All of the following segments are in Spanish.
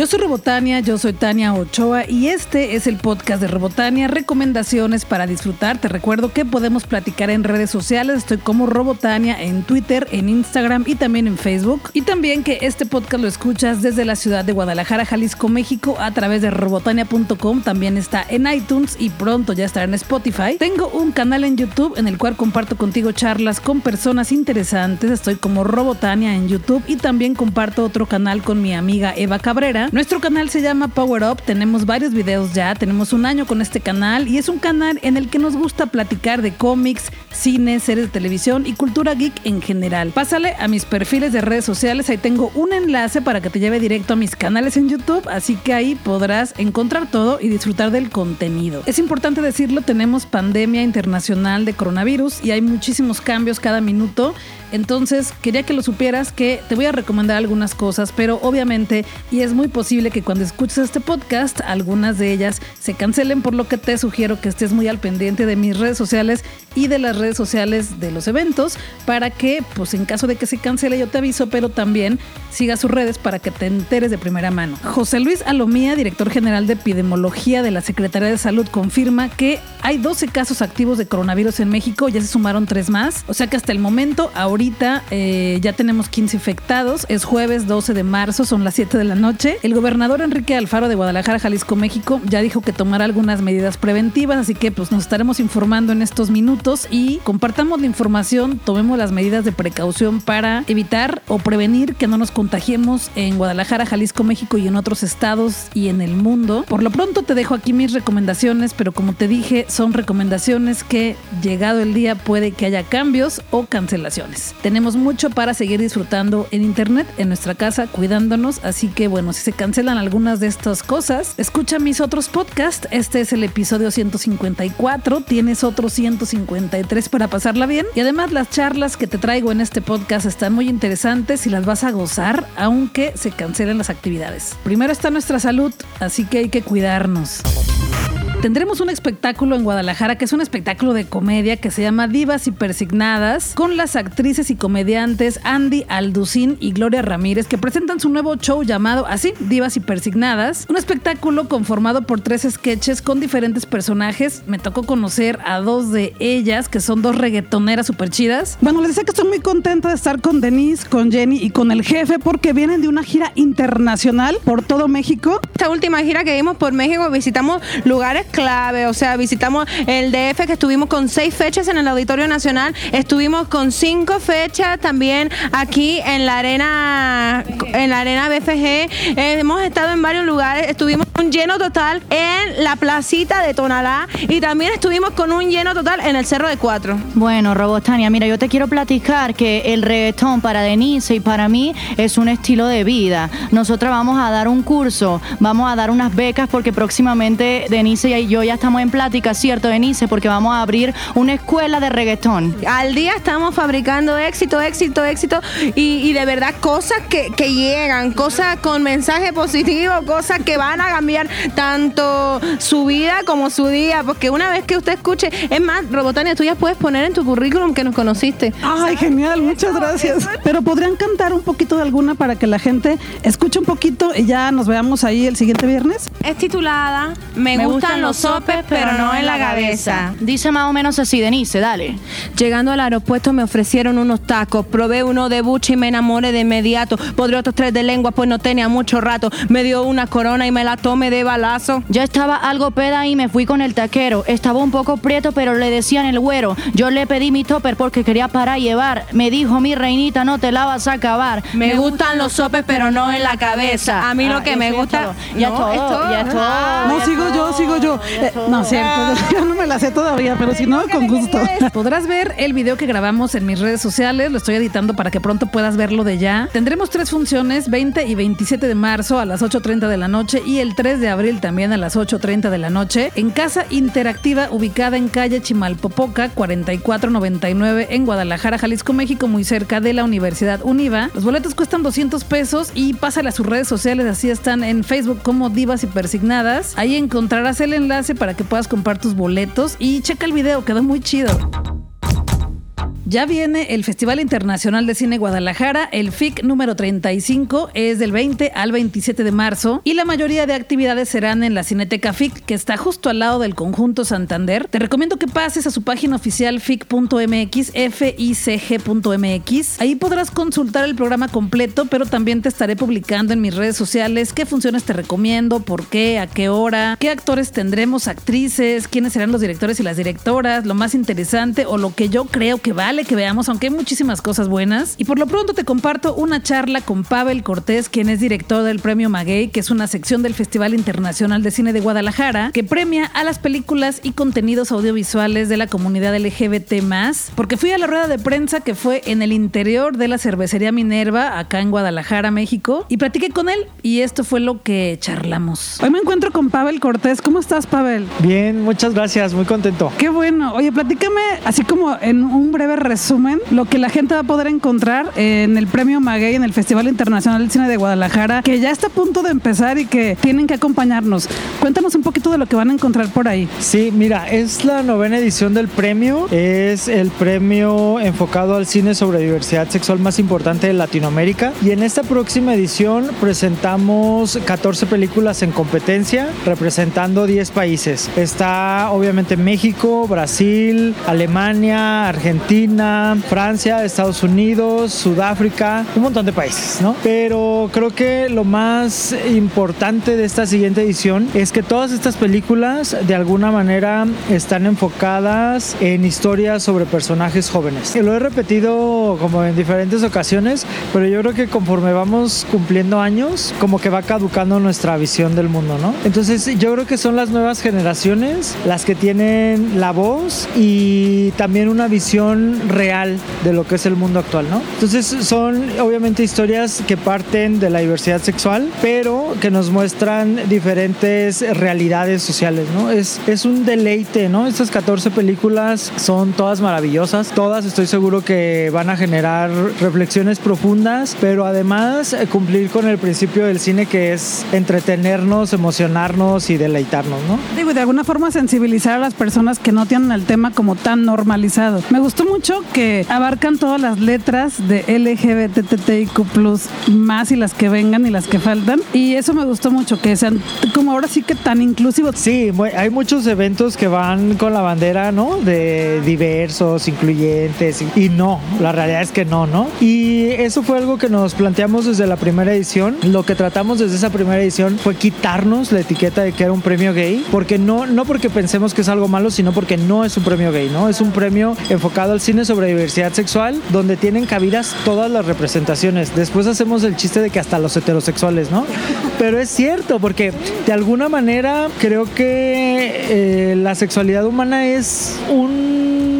Yo soy Robotania, yo soy Tania Ochoa y este es el podcast de Robotania, recomendaciones para disfrutar. Te recuerdo que podemos platicar en redes sociales, estoy como Robotania en Twitter, en Instagram y también en Facebook. Y también que este podcast lo escuchas desde la ciudad de Guadalajara, Jalisco, México a través de robotania.com, también está en iTunes y pronto ya estará en Spotify. Tengo un canal en YouTube en el cual comparto contigo charlas con personas interesantes, estoy como Robotania en YouTube y también comparto otro canal con mi amiga Eva Cabrera. Nuestro canal se llama Power Up, tenemos varios videos ya, tenemos un año con este canal y es un canal en el que nos gusta platicar de cómics, cine, series de televisión y cultura geek en general. Pásale a mis perfiles de redes sociales, ahí tengo un enlace para que te lleve directo a mis canales en YouTube, así que ahí podrás encontrar todo y disfrutar del contenido. Es importante decirlo, tenemos pandemia internacional de coronavirus y hay muchísimos cambios cada minuto entonces, quería que lo supieras que te voy a recomendar algunas cosas, pero obviamente, y es muy posible que cuando escuches este podcast, algunas de ellas se cancelen, por lo que te sugiero que estés muy al pendiente de mis redes sociales y de las redes sociales de los eventos para que, pues en caso de que se cancele, yo te aviso, pero también siga sus redes para que te enteres de primera mano. José Luis Alomía, director general de epidemiología de la Secretaría de Salud, confirma que hay 12 casos activos de coronavirus en México, ya se sumaron tres más, o sea que hasta el momento, ahora ahorita eh, ya tenemos 15 infectados. Es jueves 12 de marzo, son las 7 de la noche. El gobernador Enrique Alfaro de Guadalajara, Jalisco, México, ya dijo que tomará algunas medidas preventivas, así que pues nos estaremos informando en estos minutos y compartamos la información, tomemos las medidas de precaución para evitar o prevenir que no nos contagiemos en Guadalajara, Jalisco, México y en otros estados y en el mundo. Por lo pronto te dejo aquí mis recomendaciones, pero como te dije, son recomendaciones que llegado el día puede que haya cambios o cancelaciones. Tenemos mucho para seguir disfrutando en internet, en nuestra casa, cuidándonos. Así que bueno, si se cancelan algunas de estas cosas, escucha mis otros podcasts. Este es el episodio 154. Tienes otros 153 para pasarla bien. Y además las charlas que te traigo en este podcast están muy interesantes y las vas a gozar, aunque se cancelen las actividades. Primero está nuestra salud, así que hay que cuidarnos. Tendremos un espectáculo en Guadalajara que es un espectáculo de comedia que se llama Divas y Persignadas con las actrices y comediantes Andy Alducín y Gloria Ramírez que presentan su nuevo show llamado así, Divas y Persignadas. Un espectáculo conformado por tres sketches con diferentes personajes. Me tocó conocer a dos de ellas que son dos reggaetoneras súper chidas. Bueno, les decía que estoy muy contenta de estar con Denise, con Jenny y con el jefe porque vienen de una gira internacional por todo México. Esta última gira que vimos por México visitamos lugares clave, o sea, visitamos el DF que estuvimos con seis fechas en el Auditorio Nacional, estuvimos con cinco fechas también aquí en la arena, en la arena BFG, hemos estado en varios lugares, estuvimos un lleno total en la placita de Tonalá y también estuvimos con un lleno total en el Cerro de Cuatro. Bueno, Robostania, mira, yo te quiero platicar que el reggaetón para Denise y para mí es un estilo de vida. Nosotras vamos a dar un curso, vamos a dar unas becas porque próximamente Denise y yo ya estamos en plática, ¿cierto, Denise? Porque vamos a abrir una escuela de reggaetón. Al día estamos fabricando éxito, éxito, éxito y, de verdad cosas que, que llegan, cosas con mensaje positivo, cosas que van a cambiar tanto su vida como su día, porque una vez que usted escuche, es más, Robotania, tú ya puedes poner en tu currículum que nos conociste. Ay, genial, muchas gracias. Pero podrían cantar un poquito de alguna para que la gente escuche un poquito y ya nos veamos ahí el siguiente viernes. Es titulada Me, gustan, los sopes, pero no en la cabeza. Dice más o menos así, Denise, dale. Llegando al aeropuerto me ofrecieron unos tacos, probé uno de buche y me enamoré de inmediato. Podré otros tres de lengua, pues no tenía mucho rato. Me dio una corona y me la tomé de balazo. Ya estaba algo peda y me fui con el taquero. Estaba un poco prieto, pero le decían el güero. Yo le pedí mi topper porque quería para llevar. Me dijo, mi reinita, no te la vas a acabar. Me, gustan los sopes, pero no en la cabeza. A mí lo ah, que me gusta... Ya todo, ya todo. no, sigo yo, sigo yo. Eh, no, cierto, yo no me la sé todavía, pero si no, con gusto. Podrás ver el video que grabamos en mis redes sociales, lo estoy editando para que pronto puedas verlo de ya. Tendremos tres funciones, 20 y 27 de marzo a las 8.30 de la noche y el 3 de abril también a las 8.30 de la noche en Casa Interactiva ubicada en calle Chimalpopoca 4499 en Guadalajara, Jalisco, México, muy cerca de la Universidad Univa. Los boletos cuestan 200 pesos y pásale a sus redes sociales, así están en Facebook como Divas y Ahí encontrarás el enlace para que puedas comprar tus boletos y checa el video, quedó muy chido. Ya viene el Festival Internacional de Cine Guadalajara, el FIC número 35, es del 20 al 27 de marzo y la mayoría de actividades serán en la Cineteca FIC, que está justo al lado del conjunto Santander. Te recomiendo que pases a su página oficial fic.mx, ficg.mx. Ahí podrás consultar el programa completo, pero también te estaré publicando en mis redes sociales qué funciones te recomiendo, por qué, a qué hora, qué actores tendremos, actrices, quiénes serán los directores y las directoras, lo más interesante o lo que yo creo que vale que veamos, aunque hay muchísimas cosas buenas. Y por lo pronto te comparto una charla con Pavel Cortés, quien es director del Premio Maguey, que es una sección del Festival Internacional de Cine de Guadalajara, que premia a las películas y contenidos audiovisuales de la comunidad LGBT+, porque fui a la rueda de prensa que fue en el interior de la cervecería Minerva, acá en Guadalajara, México, y platiqué con él y esto fue lo que charlamos. Hoy me encuentro con Pavel Cortés. ¿Cómo estás, Pavel? Bien, muchas gracias, muy contento. Qué bueno. Oye, platícame, así como en un breve resumen, lo que la gente va a poder encontrar en el Premio Maguey, en el Festival Internacional del Cine de Guadalajara, que ya está a punto de empezar y que tienen que acompañarnos. Cuéntanos un poquito de lo que van a encontrar por ahí. Sí, mira, es la novena edición del premio. Es el premio enfocado al cine sobre diversidad sexual más importante de Latinoamérica. Y en esta próxima edición presentamos 14 películas en competencia, representando 10 países. Está obviamente México, Brasil, Alemania, Argentina, Francia, Estados Unidos, Sudáfrica, un montón de países, ¿no? Pero creo que lo más importante de esta siguiente edición es que todas estas películas de alguna manera están enfocadas en historias sobre personajes jóvenes. Lo he repetido como en diferentes ocasiones, pero yo creo que conforme vamos cumpliendo años, como que va caducando nuestra visión del mundo, ¿no? Entonces yo creo que son las nuevas generaciones las que tienen la voz y también una visión real de lo que es el mundo actual, ¿no? Entonces son obviamente historias que parten de la diversidad sexual, pero que nos muestran diferentes realidades sociales, ¿no? Es, es un deleite, ¿no? Estas 14 películas son todas maravillosas, todas estoy seguro que van a generar reflexiones profundas, pero además eh, cumplir con el principio del cine que es entretenernos, emocionarnos y deleitarnos, ¿no? Digo, de alguna forma sensibilizar a las personas que no tienen el tema como tan normalizado. Me gustó mucho que abarcan todas las letras de LGBTTIQ+, más y las que vengan y las que faltan. Y eso me gustó mucho, que sean como ahora sí que tan inclusivos. Sí, hay muchos eventos que van con la bandera, ¿no? De diversos, incluyentes. Y no, la realidad es que no, ¿no? Y eso fue algo que nos planteamos desde la primera edición. Lo que tratamos desde esa primera edición fue quitarnos la etiqueta de que era un premio gay, porque no, no porque pensemos que es algo malo, sino porque no es un premio gay, ¿no? Es un premio enfocado al cine sobre diversidad sexual, donde tienen cabidas todas las representaciones. Después hacemos el chiste de que hasta los heterosexuales, ¿no? Pero es cierto, porque de alguna manera creo que eh, la sexualidad humana es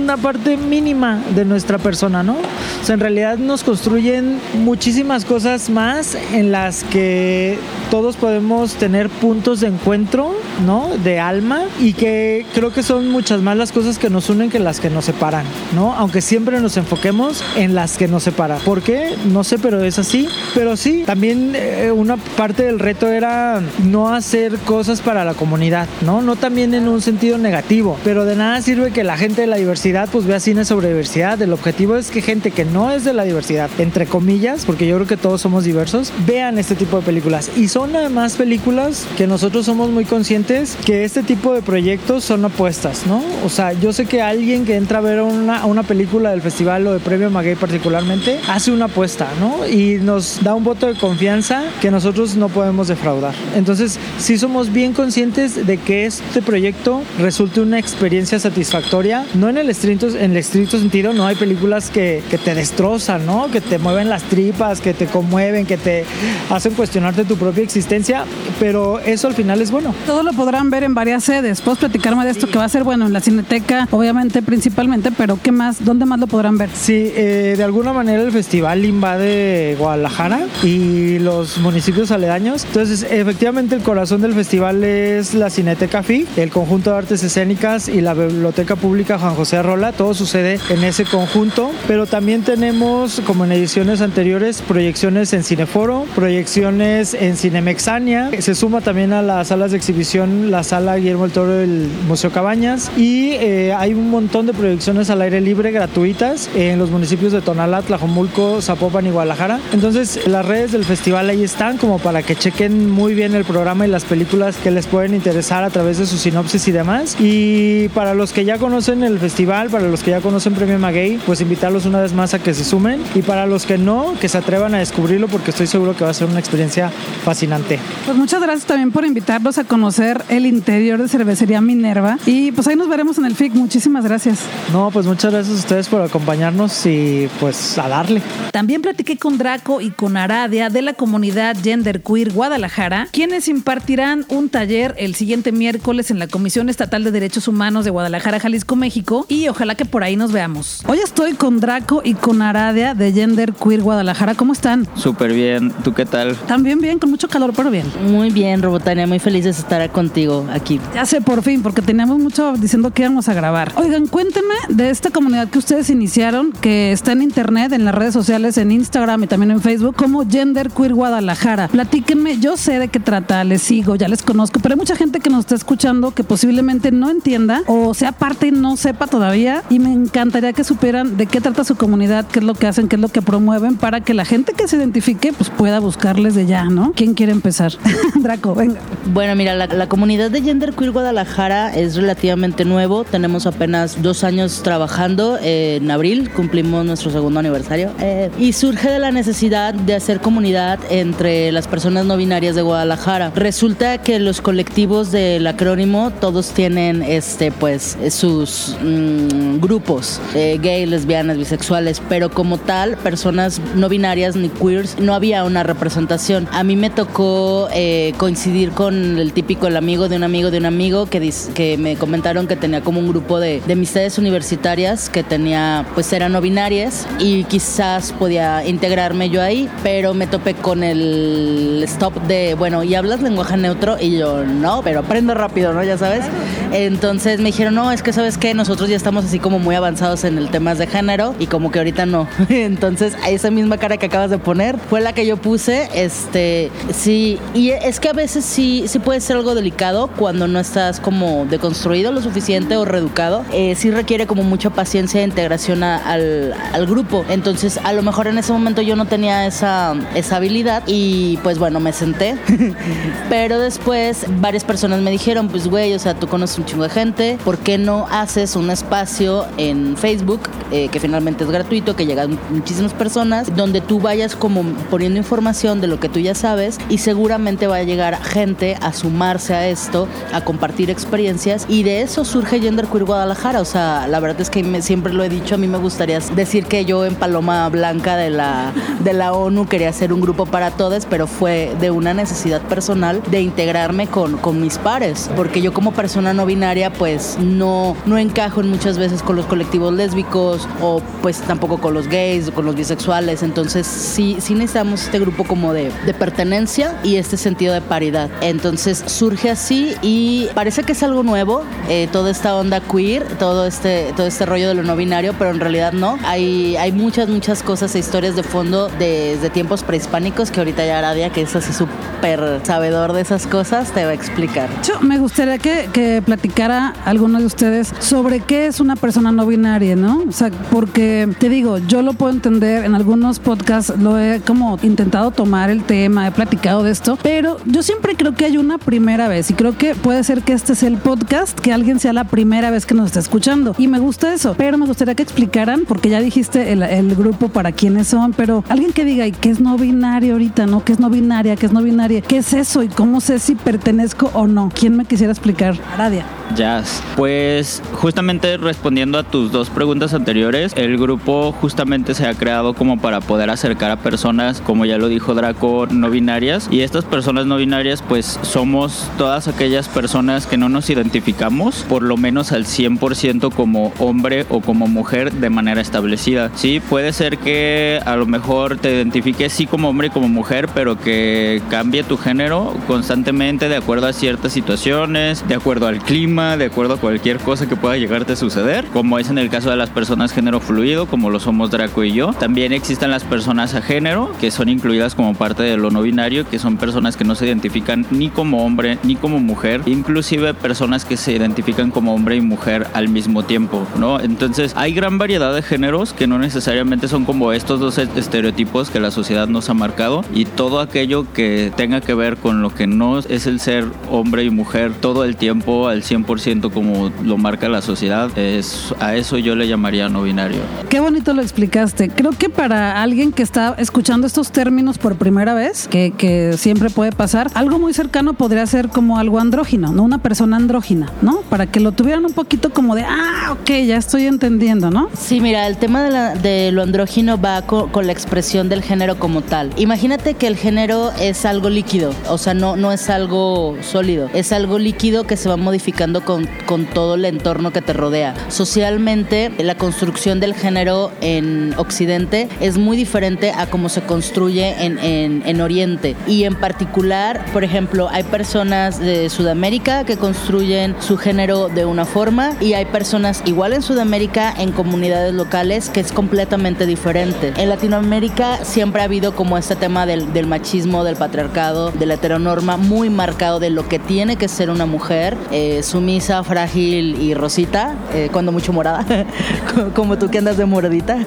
una parte mínima de nuestra persona, ¿no? O sea, en realidad nos construyen muchísimas cosas más en las que todos podemos tener puntos de encuentro, ¿no? De alma y que creo que son muchas más las cosas que nos unen que las que nos separan, ¿no? Aunque siempre nos enfoquemos en las que nos separan. ¿Por qué? No sé, pero es así. Pero sí, también eh, una parte del reto era no hacer cosas para la comunidad, ¿no? No también en un sentido negativo, pero de nada sirve que la gente de la diversidad pues vea cine sobre diversidad. El objetivo es que gente que no es de la diversidad, entre comillas, porque yo creo que todos somos diversos, vean este tipo de películas. Y son además películas que nosotros somos muy conscientes que este tipo de proyectos son apuestas, ¿no? O sea, yo sé que alguien que entra a ver una, una película del festival o de Premio Maguey particularmente hace una apuesta, ¿no? Y nos da un voto de confianza que nosotros no podemos defraudar. Entonces, sí somos bien conscientes de que este proyecto resulte una experiencia satisfactoria, no en el estricto, en el estricto sentido, no hay películas que, que te destrozan, ¿no? Que te mueven las tripas, que te conmueven, que te hacen cuestionarte tu propia existencia, pero eso al final es bueno. Todo lo podrán ver en varias sedes. ¿Puedes platicarme de esto que va a ser bueno en la Cineteca, obviamente principalmente, pero qué más? ¿Dónde más lo podrán ver? Sí, eh, de alguna manera el festival invade Guadalajara y los municipios aledaños. Entonces, efectivamente, el corazón del festival es la Cineteca FI, el conjunto de artes escénicas y la Biblioteca Pública Juan José rola, todo sucede en ese conjunto, pero también tenemos, como en ediciones anteriores, proyecciones en Cineforo, proyecciones en Cinemexania, se suma también a las salas de exhibición la sala Guillermo el Toro del Museo Cabañas y eh, hay un montón de proyecciones al aire libre gratuitas en los municipios de Tonalá, Tlajomulco, Zapopan y Guadalajara. Entonces las redes del festival ahí están como para que chequen muy bien el programa y las películas que les pueden interesar a través de su sinopsis y demás. Y para los que ya conocen el festival, para los que ya conocen Premio Maguey, pues invitarlos una vez más a que se sumen. Y para los que no, que se atrevan a descubrirlo porque estoy seguro que va a ser una experiencia fascinante. Pues muchas gracias también por invitarlos a conocer el interior de Cervecería Minerva. Y pues ahí nos veremos en el FIC. Muchísimas gracias. No, pues muchas gracias a ustedes por acompañarnos y pues a darle. También platiqué con Draco y con Aradia de la comunidad Gender Queer Guadalajara, quienes impartirán un taller el siguiente miércoles en la Comisión Estatal de Derechos Humanos de Guadalajara, Jalisco, México. Y ojalá que por ahí nos veamos. Hoy estoy con Draco y con Aradia de Gender Queer Guadalajara. ¿Cómo están? Súper bien. ¿Tú qué tal? También bien, con mucho calor, pero bien. Muy bien, Robotania. Muy feliz de estar contigo aquí. Ya sé, por fin, porque teníamos mucho diciendo que íbamos a grabar. Oigan, cuéntenme de esta comunidad que ustedes iniciaron, que está en internet, en las redes sociales, en Instagram y también en Facebook, como Gender Queer Guadalajara. Platíquenme, yo sé de qué trata, les sigo, ya les conozco, pero hay mucha gente que nos está escuchando que posiblemente no entienda o sea parte y no sepa todavía. Y me encantaría que supieran de qué trata su comunidad, qué es lo que hacen, qué es lo que promueven, para que la gente que se identifique pues pueda buscarles de ya, ¿no? ¿Quién quiere empezar? Draco, venga. Bueno, mira, la, comunidad de Gender Queer Guadalajara es relativamente nuevo. Tenemos apenas dos años trabajando. Eh, en abril cumplimos nuestro segundo aniversario. Eh, y surge de la necesidad de hacer comunidad entre las personas no binarias de Guadalajara. Resulta que los colectivos del acrónimo todos tienen este pues sus mm, grupos eh, gay, lesbianas, bisexuales, pero como tal, personas no binarias ni queers, no había una representación. A mí me tocó eh, coincidir con el típico el amigo de un amigo de un amigo que, que me comentaron que tenía como un grupo de, de amistades universitarias que tenía, pues eran no binarias y quizás podía integrarme yo ahí, pero me topé con el stop de, bueno, ¿y hablas lenguaje neutro? Y yo, no, pero aprendo rápido, ¿no? Ya sabes. Entonces me dijeron, no, es que sabes que nosotros ya estamos así como muy avanzados en el temas de género y como que ahorita no. Entonces, esa misma cara que acabas de poner fue la que yo puse. Este, sí, y es que a veces sí, sí puede ser algo delicado cuando no estás como deconstruido lo suficiente o reeducado. Eh, sí requiere como mucha paciencia e integración al, al grupo. Entonces, a lo mejor en ese momento yo no tenía esa, esa habilidad y pues bueno, me senté. Pero después varias personas me dijeron, pues güey, o sea, tú conoces un chingo de gente, ¿por qué no haces un espacio en Facebook eh, que finalmente es gratuito, que llegan muchísimas personas, donde tú vayas como poniendo información de lo que tú ya sabes y seguramente va a llegar gente a sumarse a esto, a compartir experiencias. Y de eso surge Gender Queer Guadalajara, o sea, la verdad es que me- siempre lo he dicho, a mí me gustaría decir que yo en Paloma Blanca de la, de la ONU quería hacer un grupo para todas, pero fue de una necesidad personal de integrarme con, con mis pares, porque yo como persona no binaria pues no, no encajo en muchas veces con los colectivos lésbicos o pues tampoco con los gays o con los bisexuales, entonces sí, sí necesitamos este grupo como de, de pertenencia y este sentido de paridad. Entonces surge así y parece que es algo nuevo, eh, toda esta onda queer, todo este, todo este rollo de lo no binario, pero en realidad no. Hay, hay muchas, muchas cosas e historias de fondo desde tiempos prehispánicos que ahorita ya Aradia, que es así súper sabedor de esas cosas, te va a explicar. De hecho, me gustaría que, que platicara alguno de ustedes sobre qué es una persona no binaria, ¿no? O sea, porque te digo, yo lo puedo entender en algunos podcasts, lo he como intentado tomar el tema, he platicado de esto, pero yo siempre creo que hay una primera vez y creo que puede ser que este sea el podcast, que alguien sea la primera vez que nos está escuchando. Y me gusta eso, pero me gustaría que explicaran, porque ya dijiste el, grupo para quiénes son, pero alguien que diga, ¿y qué es no binario ahorita, no? ¿Qué es no binaria? ¿Qué es no binaria? ¿Qué es eso? ¿Y cómo sé si pertenezco o no? ¿Quién me quisiera explicar? Aradia. Jazz. Pues justamente respondiendo a tus dos preguntas anteriores, el grupo justamente se ha creado como para poder acercar a personas, como ya lo dijo Draco, no binarias. Y estas personas no binarias pues somos todas aquellas personas que no nos identificamos por lo menos al 100% como hombre o como mujer de manera establecida. Sí, puede ser que a lo mejor te identifiques sí como hombre y como mujer, pero que cambie tu género constantemente de acuerdo a ciertas situaciones, de acuerdo al clima, de acuerdo a cualquier cosa que pueda llegarte a suceder. Suceder, como es en el caso de las personas género fluido, como lo somos Draco y yo. También existen las personas a género, que son incluidas como parte de lo no binario, que son personas que no se identifican ni como hombre ni como mujer, inclusive personas que se identifican como hombre y mujer al mismo tiempo, ¿no? Entonces hay gran variedad de géneros que no necesariamente son como estos dos estereotipos que la sociedad nos ha marcado y todo aquello que tenga que ver con lo que no es el ser hombre y mujer todo el tiempo al 100% como lo marca la sociedad, es, a eso yo le llamaría no binario. Qué bonito lo explicaste. Creo que para alguien que está escuchando estos términos por primera vez, que, que siempre puede pasar, algo muy cercano podría ser como algo andrógino, ¿no? Una persona andrógina, ¿no? Para que lo tuvieran un poquito como de, ah, ok, ya estoy entendiendo, ¿no? Sí, mira, el tema de, la- de lo andrógino va co- con, la expresión del género como tal. Imagínate que el género es algo líquido, o sea, no, no es algo sólido, es algo líquido que se va modificando con, con todo el entorno que te rodea. Socialmente, la construcción del género en Occidente es muy diferente a cómo se construye en, en- en Oriente. Y en particular, por ejemplo, hay personas de Sudamérica que construyen su género de una forma y hay personas igual en Sudamérica en comunidades locales que es completamente diferente. En Latinoamérica siempre ha habido como este tema del, del machismo, del patriarcado, de la heteronorma muy marcado de lo que tiene que ser una mujer, eh, sumisa, frágil y rosita, eh, cuando mucho morada, como tú que andas de moradita.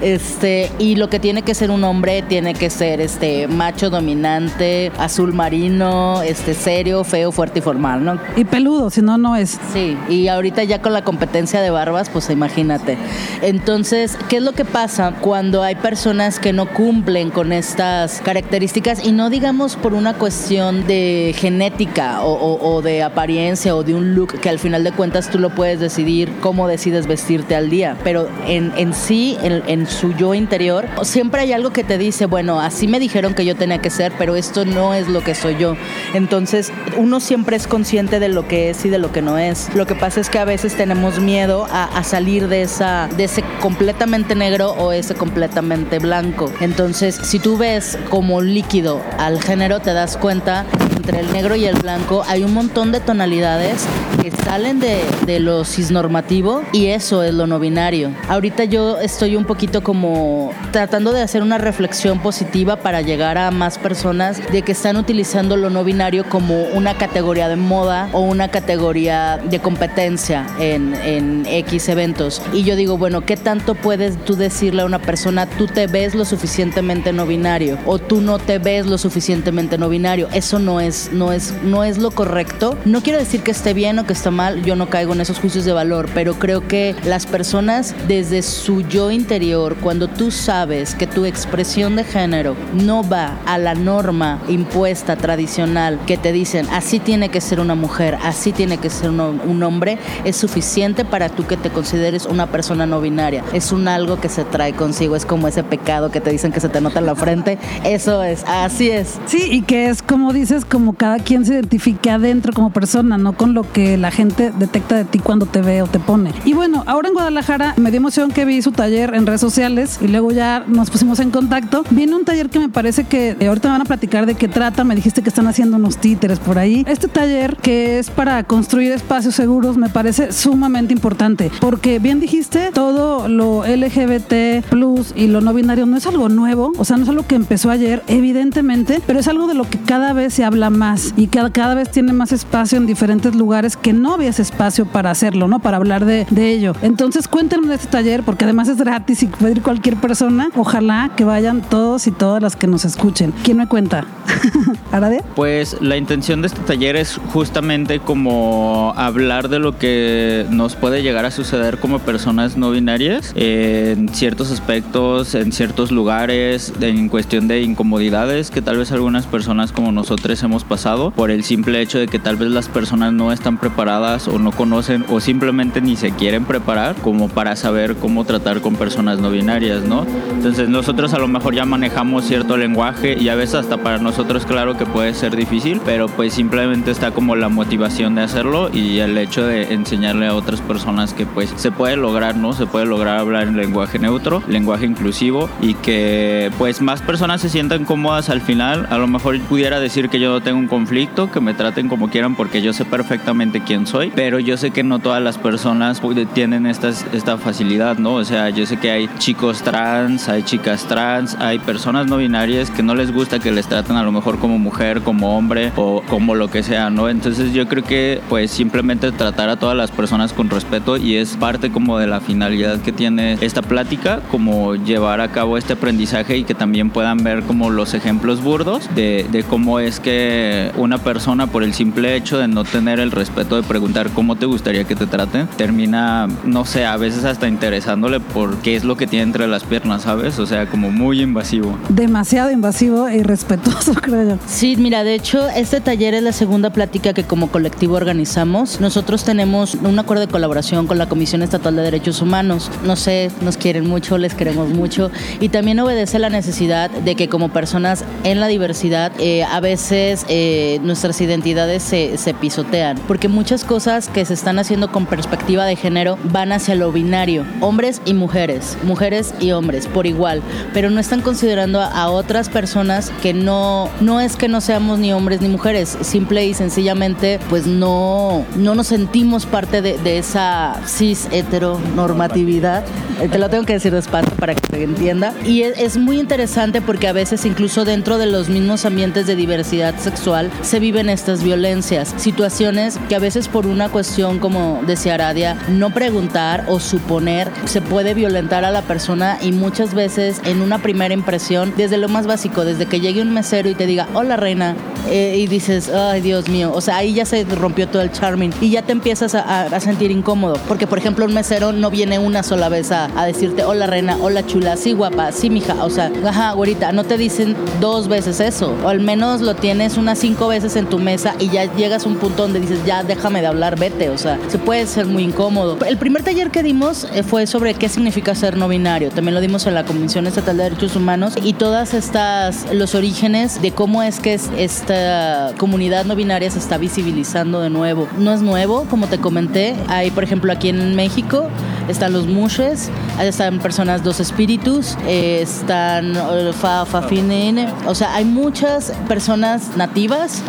Este, y lo que tiene que ser un hombre tiene que ser este macho dominante, azul marino, este serio, feo, fuerte y formal, ¿no? Y peludo, si no, no es. Sí, y ahorita ya con la competencia de barbas, pues imagínate. Entonces, ¿qué es lo que pasa cuando hay personas que no cumplen con estas características? Y no digamos por una cuestión de genética o, o- o de apariencia o de un look, que al final de cuentas tú lo puedes decidir cómo decides vestirte al día, pero en, en sí, en, su yo interior, siempre hay algo que te dice, bueno, así me dijeron que yo tenía que ser, pero esto no es lo que soy yo. Entonces, uno siempre es consciente de lo que es y de lo que no es. Lo que pasa es que a veces tenemos miedo a, a salir de, esa, de ese completamente negro o ese completamente blanco. Entonces, si tú ves como líquido al género, te das cuenta entre el negro y el blanco hay un montón de tonalidades que salen de, de lo cisnormativo y eso es lo no binario. Ahorita yo estoy un poquito como tratando de hacer una reflexión positiva para llegar a más personas de que están utilizando lo no binario como una categoría de moda o una categoría de competencia en, en X eventos. Y yo digo, bueno, ¿qué tanto puedes tú decirle a una persona, tú te ves lo suficientemente no binario o tú no te ves lo suficientemente no binario? Eso no es, no es, no es lo correcto. No quiero decir que esté bien o que está mal, yo no caigo en esos juicios de valor, pero creo que las personas desde su yo interior, cuando tú sabes que tu expresión de género no va a la norma impuesta tradicional que te dicen así tiene que ser una mujer, así tiene que ser un, un hombre, es suficiente para tú que te consideres una persona no binaria. Es un algo que se trae consigo, es como ese pecado que te dicen que se te nota en la frente. Eso es, así es. Sí, y que es como dices, como cada quien se identifique adentro como persona, no con lo que la gente detecta de ti cuando te ve o te pone. Y bueno, ahora en Guadalajara me dio emoción que vi su taller en redes sociales y luego ya nos pusimos en contacto. Viene un taller que me parece que eh, ahorita me van a platicar de qué trata. Me dijiste que están haciendo unos títeres por ahí. Este taller que es para construir espacios seguros me parece sumamente importante porque bien dijiste, todo lo LGBT plus y lo no binario no es algo nuevo, o sea, no es algo que empezó ayer, evidentemente, pero es algo de lo que cada vez se habla más y cada, cada vez tiene más espacio en diferentes lugares que no había espacio para hacerlo, ¿no? Para hablar de, de ello. Entonces, cuéntenme de este taller porque además es gratis y puede ir cualquier persona. Ojalá que vayan todos y todas las que nos escuchen. ¿Quién me cuenta? ¿Arade? Pues la intención de este taller es justamente como hablar de lo que nos puede llegar a suceder como personas no binarias en ciertos aspectos, en ciertos lugares, en cuestión de incomodidades que tal vez algunas personas como nosotros hemos pasado por el simple hecho de que tal vez las personas no están preparadas o no conocen o simplemente ni se quieren preparar como para saber cómo tratar con personas no binarias, ¿no? Entonces nosotros a lo mejor ya manejamos cierto lenguaje y a veces hasta para nosotros claro que puede ser difícil, pero pues simplemente está como la motivación de hacerlo y el hecho de enseñarle a otras personas que pues se puede lograr, ¿no? Se puede lograr hablar en lenguaje neutro, lenguaje inclusivo y que pues más personas se sientan cómodas al final. A lo mejor pudiera decir que yo no tengo un conflicto, que me traten como quieran porque yo sé perfectamente quién soy, pero yo sé que no todas las personas tienen estas, esta facilidad, ¿no? O sea, yo sé que hay chicos trans, hay chicas trans, hay personas no binarias que no les gusta que les traten a lo mejor como mujer, como hombre o como lo que sea, ¿no? Entonces yo creo que pues simplemente tratar a todas las personas con respeto y es parte como de la finalidad que tiene esta plática, como llevar a cabo este aprendizaje y que también puedan ver como los ejemplos burdos de cómo es que una persona por el simple hecho de no tener el respeto de preguntar cómo te gustaría que te traten, termina, no sé, a veces hasta interesándole por qué es lo que tiene entre las piernas, ¿sabes? O sea, como muy invasivo. Demasiado invasivo e irrespetuoso, creo yo. Sí, mira, de hecho, este taller es la segunda plática que como colectivo organizamos. Nosotros tenemos un acuerdo de colaboración con la Comisión Estatal de Derechos Humanos. No sé, nos quieren mucho, les queremos mucho. Y también obedece la necesidad de que como personas en la diversidad, eh, a veces eh, nuestras identidades se, se pisotean. Porque muchas cosas que se están haciendo con perspectiva de género van hacia lo binario. Hombres y mujeres, mujeres y hombres, por igual. Pero no están considerando a, otras personas que no, no es que no seamos ni hombres ni mujeres. Simple y sencillamente, pues no, no nos sentimos parte de, de esa cis heteronormatividad. Eh, Te lo tengo que decir despacio para que se entienda. Y es, es muy interesante porque a veces incluso dentro de los mismos ambientes de diversidad sexual se viven estas violencias, situaciones que a veces por una cuestión, como decía Aradia, no preguntar o suponer, se puede violentar a la persona y muchas veces en una primera impresión, desde lo más básico, desde que llegue un mesero y te diga, hola reina, eh, y dices, ay Dios mío, o sea, ahí ya se rompió todo el charming y ya te empiezas a, a- sentir incómodo, porque por ejemplo un mesero no viene una sola vez a, a decirte, hola reina, hola chula, sí guapa, sí mija, o sea, ajá, güerita, no te dicen dos veces eso, o al menos lo tienes unas cinco veces en tu mesa y ya llegas a un punto donde dices, ya déjame de hablar, vete, o sea, se puede ser muy incómodo. El primer taller que dimos eh, fue sobre qué significa ser no binario, también lo dimos en la Comisión Estatal de Derechos Humanos y todas estas, los orígenes de cómo es que es- esta comunidad no binaria se está visibilizando de nuevo. No es nuevo, como te comenté, hay por ejemplo aquí en México están los mushes, están personas dos espíritus, eh, están eh, fa, fa, finen, o sea, hay muchas personas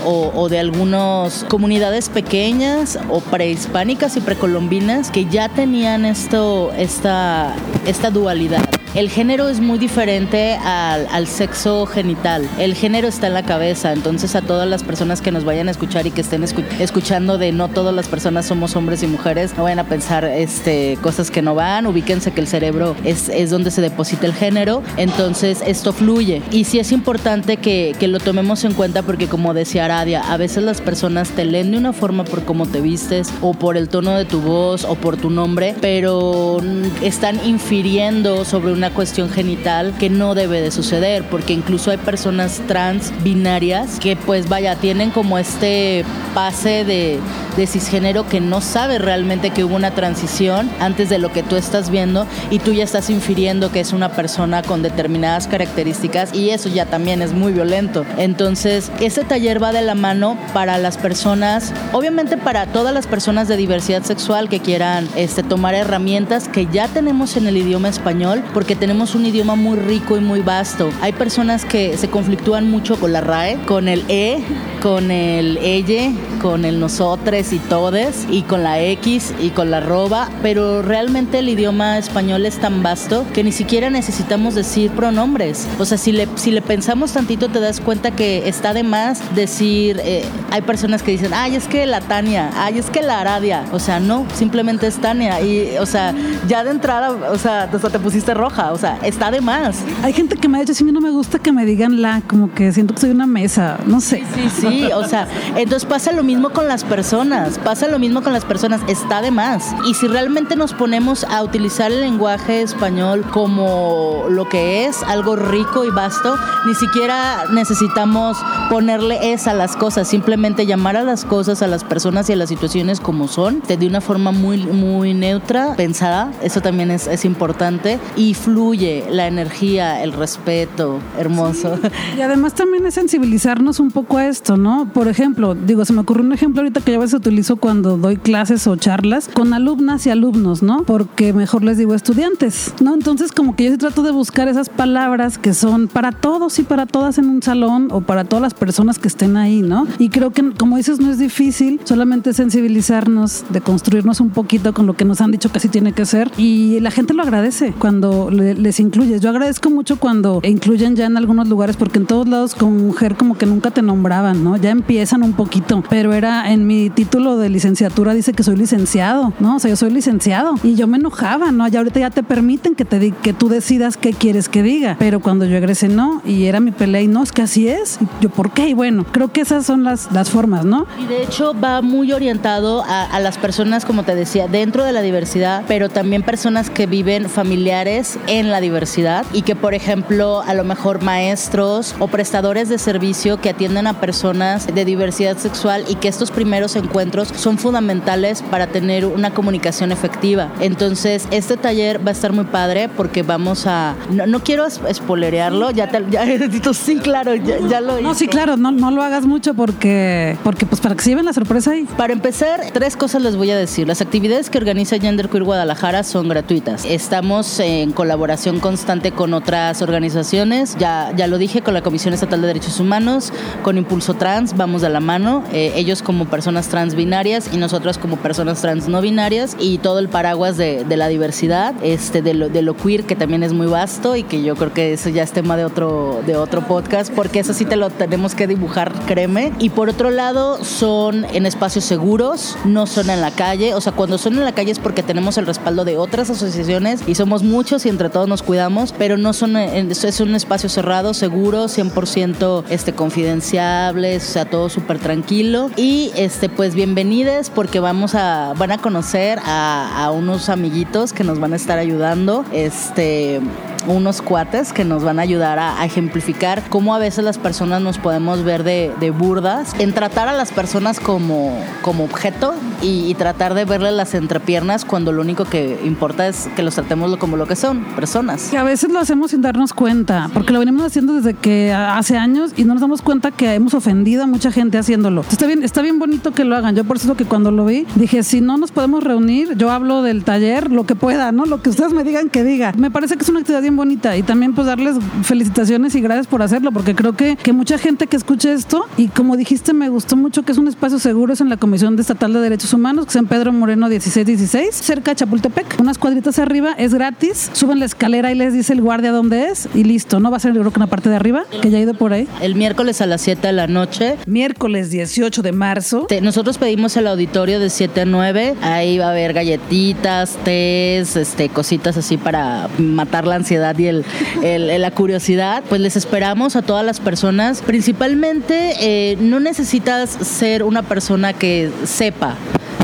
o, o de algunas comunidades pequeñas o prehispánicas y precolombinas que ya tenían esto, esta, esta dualidad. El género es muy diferente al, al sexo genital. El género está en la cabeza, entonces a todas las personas que nos vayan a escuchar y que estén escu- escuchando de no todas las personas somos hombres y mujeres, no vayan a pensar este, cosas que no van, ubíquense que el cerebro es, es donde se deposita el género, entonces esto fluye. Y sí es importante que, que lo tomemos en cuenta porque como decía Aradia, a veces las personas te leen de una forma por cómo te vistes o por el tono de tu voz o por tu nombre, pero están infiriendo sobre una cuestión genital que no debe de suceder, porque incluso hay personas trans binarias que pues vaya, tienen como este pase de, de cisgénero que no sabe realmente que hubo una transición antes de lo que tú estás viendo y tú ya estás infiriendo que es una persona con determinadas características y eso ya también es muy violento. Entonces, ese taller va de la mano para las personas, obviamente para todas las personas de diversidad sexual que quieran este, tomar herramientas que ya tenemos en el idioma español, porque tenemos un idioma muy rico y muy vasto. Hay personas que se conflictúan mucho con la RAE, con el E, con el elle, con el nosotres y todes, y con la X y con la arroba, pero realmente el idioma español es tan vasto que ni siquiera necesitamos decir pronombres. O sea, si le, si le pensamos tantito te das cuenta que está de más decir, eh, hay personas que dicen, ay, es que la Tania, ay, es que la Aradia. O sea, no, simplemente es Tania. Y, o sea, ya de entrada, o sea, hasta te pusiste roja, o sea, está de más. Hay gente que me ha dicho, sí, a mí no me gusta que me digan la, como que siento que soy una mesa, no sé. Sí, sí, o sea, entonces pasa lo mismo con las personas, pasa lo mismo con las personas, está de más. Y si realmente nos ponemos a utilizar el lenguaje español como lo que es, algo rico y vasto, ni siquiera necesitamos ponerle es a las cosas, simplemente llamar a las cosas, a las personas y a las situaciones como son, de una forma muy, muy neutra, pensada, eso también es, es importante, y fluye la energía, el respeto, hermoso. Y además también es sensibilizarnos un poco a esto, ¿no? Por ejemplo, digo, se me ocurrió un ejemplo ahorita que yo a veces utilizo cuando doy clases o charlas con alumnas y alumnos, ¿no? Porque mejor les digo estudiantes, ¿no? Entonces como que yo sí trato de buscar esas palabras que son para todos y para todas en un salón o para todas las personas que estén ahí, ¿no? Y creo que, como dices, no es difícil, solamente sensibilizarnos, de construirnos un poquito con lo que nos han dicho que así tiene que ser y la gente lo agradece cuando le- les incluyes. Yo agradezco mucho cuando incluyen ya en algunos lugares porque en todos lados como mujer como que nunca te nombraban, ¿no? Ya empiezan un poquito, pero era en mi título de licenciatura dice que soy licenciado, ¿no? O sea, yo soy licenciado y yo me enojaba, ¿no? Ya ahorita ya te permiten que te que tú decidas qué quieres que diga, pero cuando yo egresé no y era mi pelea y no, es que así es. Yo, ¿por qué? Y bueno, creo que esas son las, las formas, ¿no? Y de hecho va muy orientado a las personas, como te decía, dentro de la diversidad, pero también personas que viven familiares en la diversidad y que, por ejemplo, a lo mejor maestros o prestadores de servicio que atienden a personas de diversidad sexual y que estos primeros encuentros son fundamentales para tener una comunicación efectiva. Entonces, este taller va a estar muy padre porque vamos a... No, no quiero es- spoilerearlo, ya, te, ya sí, claro, ya, ya lo No, sí, claro, no, no lo hagas mucho porque, porque pues para que se lleven la sorpresa ahí. Para empezar, tres cosas les voy a decir. Las actividades que organiza Gender Queer Guadalajara son gratuitas. Estamos en colaboración constante con otras organizaciones. Ya, ya lo dije, con la Comisión Estatal de Derechos Humanos, con Impulso Trans, vamos de la mano. Eh, ellos como personas trans binarias y nosotras como personas trans no binarias y todo el paraguas de, de la diversidad, este, de, lo, de lo queer, que también es muy vasto y que yo creo que eso ya es tema de otro, de otro podcast, porque eso sí te lo tenemos que dibujar, créeme. Y por otro lado, son en espacios seguros, no son en la calle. O sea, cuando son en la calle es porque tenemos el respaldo de otras asociaciones y somos muchos y entre todos nos cuidamos, pero no son en, es un espacio cerrado, seguro, 100% este, confidenciables, o sea, todo súper tranquilo. Y este, pues bienvenides porque vamos a, van a conocer a unos amiguitos que nos van a estar ayudando. Este unos cuates que nos van a ayudar a, a ejemplificar cómo a veces las personas nos podemos ver de, de burdas, en tratar a las personas como, como objeto y, y tratar de verle las entrepiernas cuando lo único que importa es que los tratemos como lo que son, personas. Y a veces lo hacemos sin darnos cuenta, porque lo venimos haciendo desde que hace años y no nos damos cuenta que hemos ofendido a mucha gente haciéndolo. Está bien, está bien bonito que lo hagan. Yo por eso que cuando lo vi dije, si no nos podemos reunir, yo hablo del taller, lo que pueda, ¿no? Lo que ustedes me digan que diga. Me parece que es una actividad bien bonita y también pues darles felicitaciones y gracias por hacerlo, porque creo que, que mucha gente que escuche esto y como dijiste, me gustó mucho que es un espacio seguro, es en la Comisión Estatal de Derechos Humanos, que es en Pedro Moreno 1616, cerca de Chapultepec, unas cuadritas arriba, es gratis, suben la escalera y les dice el guardia dónde es y listo, no va a ser creo que en la parte de arriba, que ya he ido por ahí. El miércoles a las 7 de la noche Miércoles 18 de marzo. Te- Nosotros pedimos el auditorio de 7 a 9. Ahí va a haber galletitas, tés, este, cositas así para matar la ansiedad y el, la curiosidad. Pues les esperamos a todas las personas. Principalmente, eh, no necesitas ser una persona que sepa.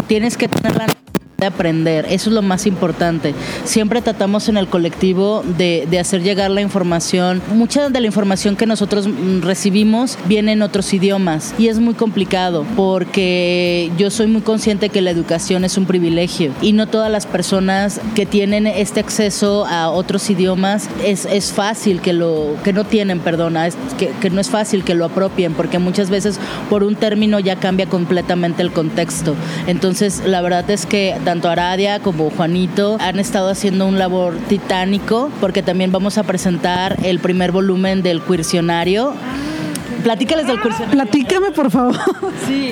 Tienes que tener la de aprender, eso es lo más importante. Siempre tratamos en el colectivo de, de hacer llegar la información. Mucha de la información que nosotros mm, recibimos viene en otros idiomas y es muy complicado porque yo soy muy consciente que la educación es un privilegio y no todas las personas que tienen este acceso a otros idiomas es, es fácil que lo, que no tienen, perdona, que, que no es fácil que lo apropien porque muchas veces por un término ya cambia completamente el contexto. Entonces, la verdad es que tanto Aradia como Juanito han estado haciendo un labor titánico porque también vamos a presentar el primer volumen del Quircionario. Platícales del Quircionario. Platícame, por favor.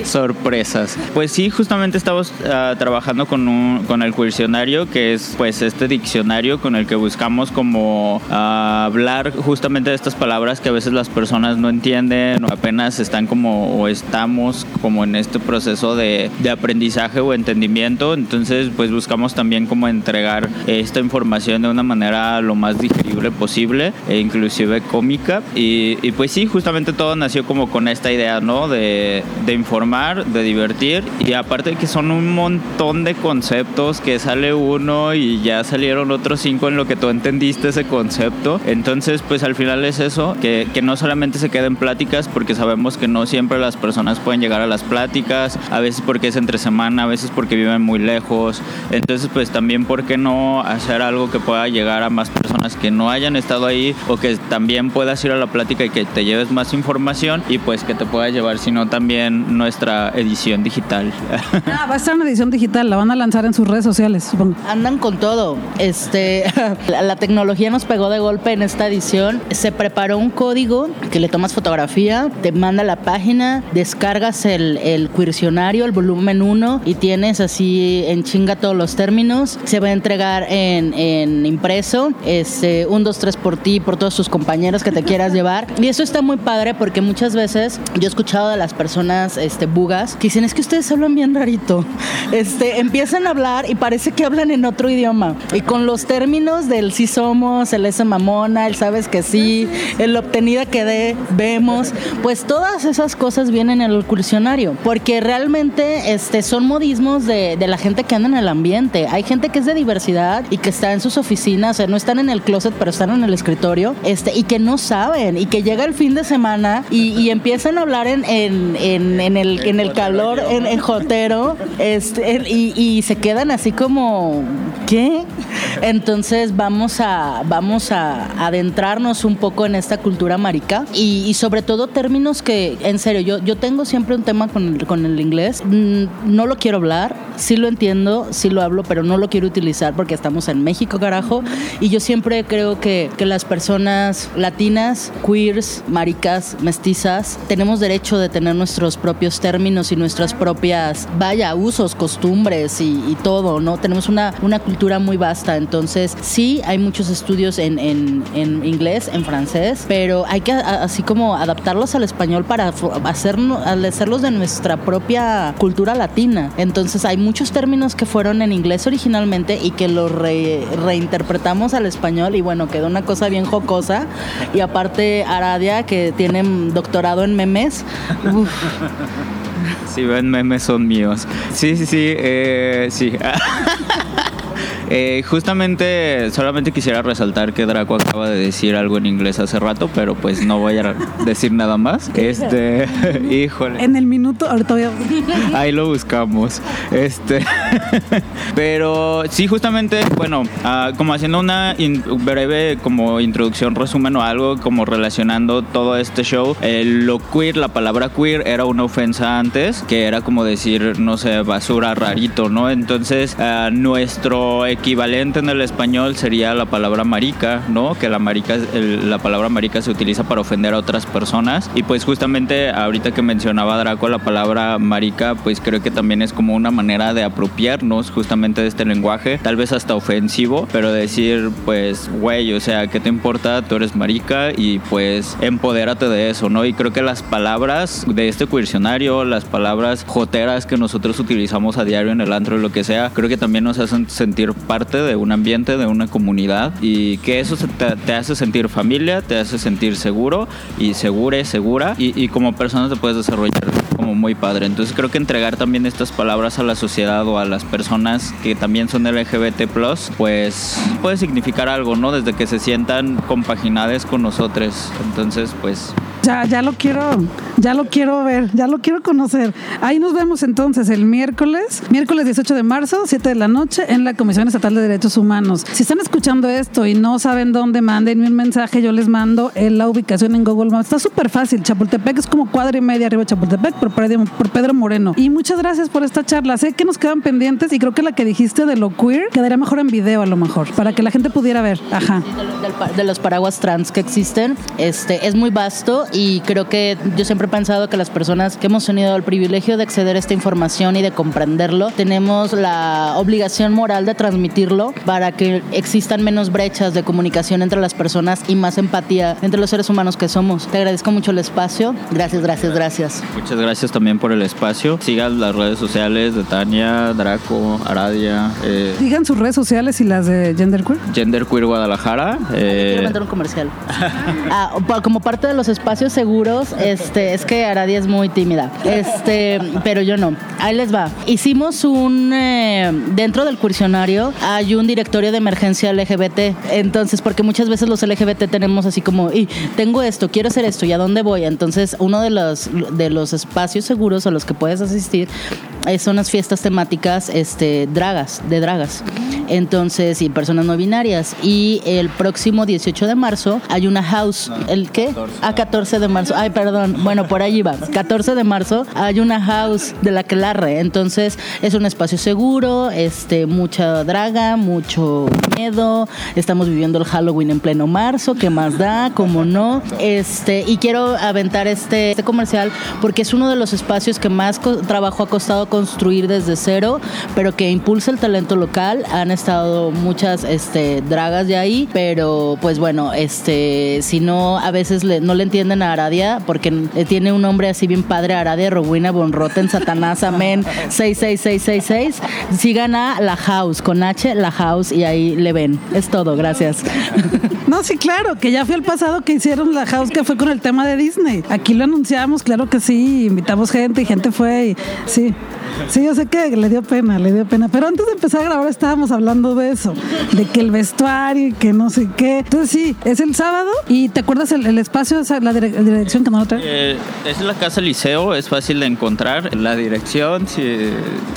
sorpresas. Pues sí, justamente estamos ah, trabajando con, un, con el Quircionario, que es pues este diccionario con el que buscamos como ah, hablar justamente de estas palabras que a veces las personas no entienden o apenas están como o estamos como en este proceso de, de aprendizaje o entendimiento. Entonces pues buscamos también como entregar esta información de una manera lo más digerible posible e inclusive cómica. Y, y pues sí, justamente todo nació como con esta idea, ¿no? De, de informar, de divertir y aparte que son un montón de conceptos que sale uno y ya salieron otros cinco en lo que tú entendiste ese concepto. Entonces, pues al final es eso, que, que no solamente se queden pláticas porque sabemos que no siempre las personas pueden llegar a las pláticas, a veces porque es entre semana, a veces porque viven muy lejos. Entonces, pues también, ¿por qué no hacer algo que pueda llegar a más personas que no hayan estado ahí o que también puedas ir a la plática y que te lleves más información y pues que te pueda llevar, sino también nuestra edición digital. Ah, va a estar en edición digital, la van a lanzar en sus redes sociales, supongo. Andan con todo. Este, la, la tecnología nos pegó de golpe en esta edición. Se preparó un código que le tomas fotografía, te manda a la página, descargas el, el quircionario, el volumen 1 y tienes así en chinga todos los términos. Se va a entregar en, en impreso, este, un, dos, tres por ti, por todos tus compañeros que te quieras llevar. Y eso está muy padre porque muchas veces yo he escuchado de las personas este, bugas que dicen, es que ustedes hablan bien rarito. Este, empiezan a hablar y parece que hablan en otro idioma. Y con los términos del sí somos, el ese mamona, el sabes que sí, el obtenida que de, vemos, pues todas esas cosas vienen en el cursionario. Porque realmente este, son modismos de, de la gente que anda en el ambiente. Hay gente que es de diversidad y que está en sus oficinas, o sea, no están en el closet, pero están en el escritorio, este, y que no saben, y que llega el fin de semana y, y empiezan a hablar en, en, en, en el, en el calor, en, en jotero, este, y, y se quedan así como, ¿qué? Entonces vamos a, vamos a adentrarnos un poco en esta cultura marica y, y sobre todo términos que, en serio, yo, yo tengo siempre un tema con el, con el inglés, Mm, no lo quiero hablar, sí lo entiendo, sí lo hablo, pero no lo quiero utilizar porque estamos en México, carajo, y yo siempre creo que, que las personas latinas, queers, maricas, mestizas, tenemos derecho de tener nuestros propios términos y nuestras propias, vaya, usos, costumbres y, todo, ¿no? Tenemos una, una cultura muy vasta, entonces sí hay muchos estudios en, en, en inglés, en francés, pero hay que así como adaptarlos al español para al hacerlos de nuestra propia cultura latina. Entonces hay muchos términos que fueron en inglés originalmente y que los re- reinterpretamos al español y bueno, quedó una cosa bien jocosa. Y aparte Aradia, que doctorado en memes, Si ven memes son míos. Sí, sí, sí, eh, sí. Eh, justamente, solamente quisiera resaltar que Draco acaba de decir algo en inglés hace rato, pero pues no voy a decir nada más. Este, híjole. En el minuto, ahorita voy a... Ahí lo buscamos. Este. Pero sí, justamente, bueno, ah, como haciendo una in- breve como introducción, resumen o algo, como relacionando todo este show. lo queer, la palabra queer era una ofensa antes, que era como decir, no sé, basura, rarito, ¿no? Entonces, ah, nuestro equivalente en el español sería la palabra marica, ¿no? Que la marica, el- la palabra marica se utiliza para ofender a otras personas. Y pues justamente ahorita que mencionaba Draco la palabra marica, pues creo que también es como una manera de apropiarnos justamente de este lenguaje, tal vez hasta ofensivo, pero decir, pues, güey, o sea, ¿qué te importa? Tú eres marica y pues empodérate de eso, ¿no? Y creo que las palabras de este cuestionario, las palabras joteras que nosotros utilizamos a diario en el antro y lo que sea, creo que también nos hacen sentir parte de un ambiente, de una comunidad y que eso te hace sentir familia, te hace sentir seguro y segura, segura y, y como persona te puedes desarrollar como muy padre. Entonces creo que entregar también estas palabras a la sociedad o a las personas que también son LGBT+, pues puede significar algo, ¿no? Desde que se sientan compaginadas con nosotros. Entonces, pues Ya, ya lo quiero, ya lo quiero ver, ya lo quiero conocer. Ahí nos vemos entonces el miércoles, miércoles 18 de marzo, 7 de la noche, en la Comisión Estatal de Derechos Humanos. Si están escuchando esto y no saben dónde, mándenme un mensaje, yo les mando en la ubicación en Google Maps. Está súper fácil, Chapultepec es como cuadra y media arriba de Chapultepec por Pedro, por Pedro Moreno. Y muchas gracias por esta charla. Sé que nos quedan pendientes y creo que la que dijiste de lo queer quedaría mejor en video a lo mejor, para que la gente pudiera ver. Ajá. de los paraguas trans que existen. Este es muy vasto y creo que yo siempre he pensado que las personas que hemos tenido el privilegio de acceder a esta información y de comprenderlo, tenemos la obligación moral de transmitirlo para que existan menos brechas de comunicación entre las personas y más empatía entre los seres humanos que somos. Te agradezco mucho el espacio. Gracias, gracias, gracias. muchas gracias también por el espacio. Sigan las redes sociales de Tania, Draco, Aradia, eh, Digan sus redes sociales y las de Genderqueer. Gender Queer Guadalajara. eh, Quiero meter un comercial. Ah, como parte de los espacios seguros, este, es que Aradia es muy tímida, este, pero yo no. Ahí les va. Hicimos un, eh, dentro del cursionario hay un directorio de emergencia LGBT, entonces, porque muchas veces los LGBT tenemos así como, y tengo esto, quiero hacer esto, ¿y a dónde voy? Entonces, uno de los, de los espacios seguros a los que puedes asistir eh, son las fiestas temáticas este, dragas, de dragas. Entonces, y personas no binarias. Y el próximo 18 de marzo hay una house. ¿El qué? A 14 de marzo. Ay, perdón. Bueno, por allí va. 14 de marzo hay una house de la Clarre. Entonces, es un espacio seguro, este, mucha draga, mucho miedo. Estamos viviendo el Halloween en pleno marzo. ¿Qué más da? ¿Cómo no? Este, y quiero aventar este, este comercial porque es uno de los espacios que más trabajo ha costado construir desde cero, pero que impulsa el talento local. Han estado muchas este, dragas de ahí, pero pues bueno, este, si no, a veces le- no le entienden a Aradia, porque tiene un nombre así bien padre, Aradia Rowena von Rotten, Satanás, Amén, 66666. Sigan a La House, con H, La House, y ahí le ven. Es todo, gracias. No, sí, claro, que ya fue el pasado que hicieron la house que fue con el tema de Disney. Aquí lo anunciamos, claro que sí, invitamos gente y gente fue y sí. Sí, yo sé que le dio pena, le dio pena. Pero antes de empezar a grabar estábamos hablando de eso, de que el vestuario y que no sé qué. Entonces sí, es el sábado y ¿te acuerdas el, el espacio, la, dire- la dirección que no lo trae? Eh, es la Casa Liceo, es fácil de encontrar. La dirección, si,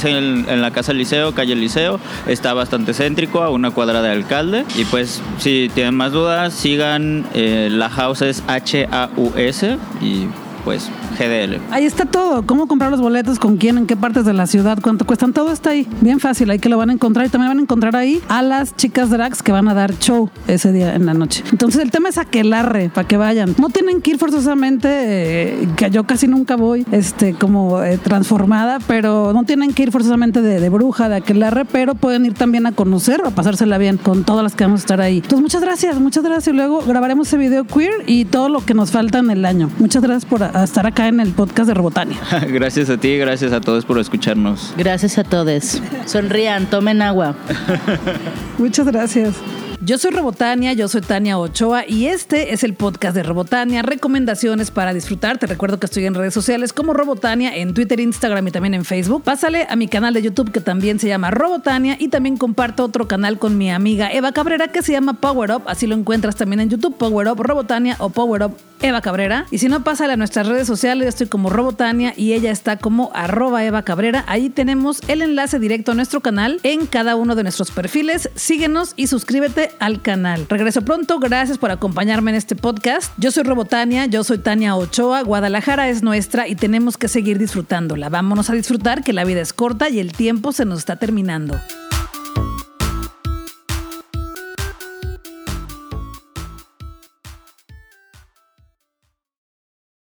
en, la Casa Liceo, calle Liceo, está bastante céntrico, a una cuadra de alcalde. Y pues, si tienen más sigan. eh, la house es H-A-U-S y pues GDL. Ahí está todo, cómo comprar los boletos, con quién, en qué partes de la ciudad, cuánto cuestan, todo está ahí. Bien fácil, ahí que lo van a encontrar y también van a encontrar ahí a las chicas drags que van a dar show ese día en la noche. Entonces el tema es aquelarre, para que vayan. No tienen que ir forzosamente, eh, que yo casi nunca voy, este, como eh, transformada, pero no tienen que ir forzosamente de, bruja, de aquelarre, pero pueden ir también a conocer o pasársela bien con todas las que vamos a estar ahí. Entonces muchas gracias, muchas gracias. Luego grabaremos ese video queer y todo lo que nos falta en el año. Muchas gracias por a estar acá en el podcast de Robotania. gracias a ti, gracias a todos por escucharnos. Gracias a todos. Sonrían, tomen agua. Muchas gracias. Yo soy Robotania, yo soy Tania Ochoa y este es el podcast de Robotania, recomendaciones para disfrutar. Te recuerdo que estoy en redes sociales como Robotania, en Twitter, Instagram y también en Facebook. Pásale a mi canal de YouTube que también se llama Robotania y también comparto otro canal con mi amiga Eva Cabrera que se llama Power Up. Así lo encuentras también en YouTube, Power Up Robotania o Power Up Eva Cabrera. Y si no, pásale a nuestras redes sociales. Yo estoy como Robotania y ella está como arroba Eva Cabrera. Ahí tenemos el enlace directo a nuestro canal en cada uno de nuestros perfiles. Síguenos y suscríbete al canal. Regreso pronto. Gracias por acompañarme en este podcast. Yo soy Robotania, yo soy Tania Ochoa. Guadalajara es nuestra y tenemos que seguir disfrutándola. Vámonos a disfrutar que la vida es corta y el tiempo se nos está terminando.